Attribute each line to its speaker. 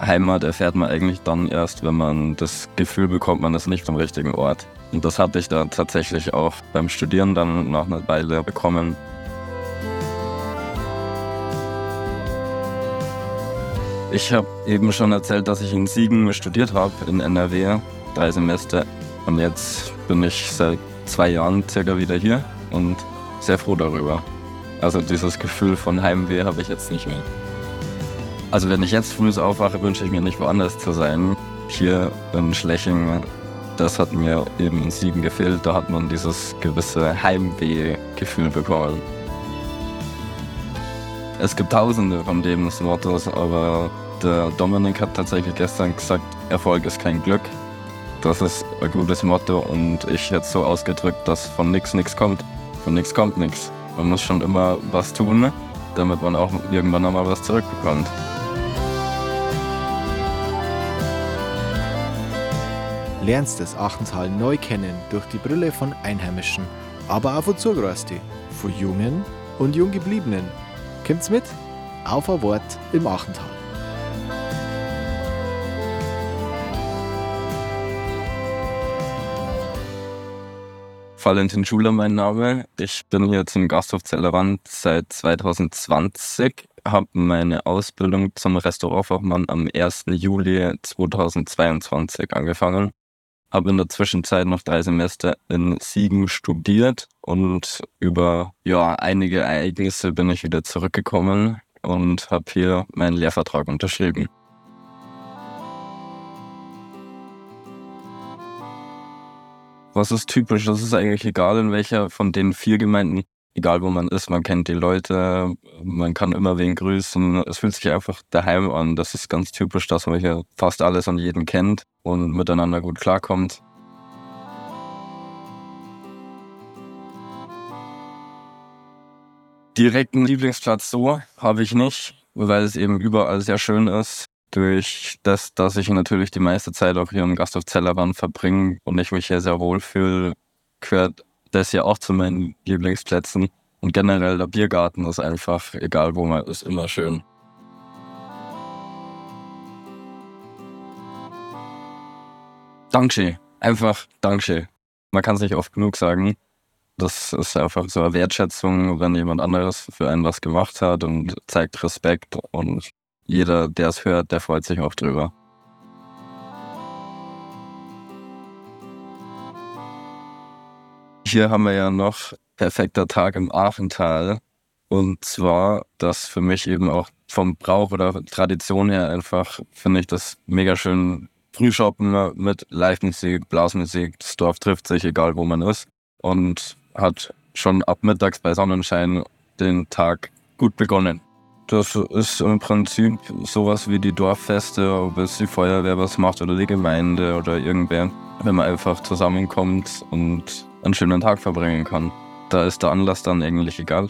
Speaker 1: Heimat erfährt man eigentlich dann erst, wenn man das Gefühl bekommt, man ist nicht am richtigen Ort. Und das hatte ich da tatsächlich auch beim Studieren dann nach einer Weile bekommen. Ich habe eben schon erzählt, dass ich in Siegen studiert habe, in NRW, drei Semester. Und jetzt bin ich seit zwei Jahren circa wieder hier und sehr froh darüber. Also dieses Gefühl von Heimweh habe ich jetzt nicht mehr. Also wenn ich jetzt früh aufwache, wünsche ich mir nicht woanders zu sein. Hier in Schleching, das hat mir eben in Siegen gefehlt. Da hat man dieses gewisse Heimweh-Gefühl bekommen. Es gibt tausende von Lebensmottos, aber der Dominik hat tatsächlich gestern gesagt, Erfolg ist kein Glück. Das ist ein gutes Motto und ich es so ausgedrückt, dass von nichts nichts kommt. Von nichts kommt nichts. Man muss schon immer was tun, damit man auch irgendwann einmal was zurückbekommt.
Speaker 2: Lernst das Achtental neu kennen durch die Brille von Einheimischen, aber auch von Zugereisten, von Jungen und Junggebliebenen. Kommt's mit? Auf ein Wort im Achtental.
Speaker 1: Valentin Schuler mein Name. Ich bin hier zum Gasthof Zellerwand seit 2020, habe meine Ausbildung zum Restaurantfachmann am 1. Juli 2022 angefangen. Habe in der Zwischenzeit noch drei Semester in Siegen studiert und über ja, einige Ereignisse bin ich wieder zurückgekommen und habe hier meinen Lehrvertrag unterschrieben. Was ist typisch? Das ist eigentlich egal, in welcher von den vier Gemeinden, egal wo man ist, man kennt die Leute, man kann immer wen grüßen. Es fühlt sich einfach daheim an. Das ist ganz typisch, dass man hier fast alles und jeden kennt und miteinander gut klarkommt. Direkten Lieblingsplatz so habe ich nicht, weil es eben überall sehr schön ist durch das, dass ich natürlich die meiste Zeit auch hier im Gasthof Zellerwand verbringe und ich mich hier sehr wohl fühle, gehört das ja auch zu meinen Lieblingsplätzen. Und generell der Biergarten ist einfach, egal wo man ist, immer schön. Dankeschön. Einfach Dankeschön. Man kann es nicht oft genug sagen. Das ist einfach so eine Wertschätzung, wenn jemand anderes für einen was gemacht hat und zeigt Respekt und jeder, der es hört, der freut sich auch drüber. Hier haben wir ja noch perfekter Tag im Aachental. Und zwar, dass für mich eben auch vom Brauch oder Tradition her einfach, finde ich das mega schön. Frühshoppen mit Live-Musik, Blasmusik. Das Dorf trifft sich, egal wo man ist. Und hat schon ab mittags bei Sonnenschein den Tag gut begonnen. Das ist im Prinzip sowas wie die Dorffeste, ob es die Feuerwehr was macht oder die Gemeinde oder irgendwer. Wenn man einfach zusammenkommt und einen schönen Tag verbringen kann. Da ist der Anlass dann eigentlich egal.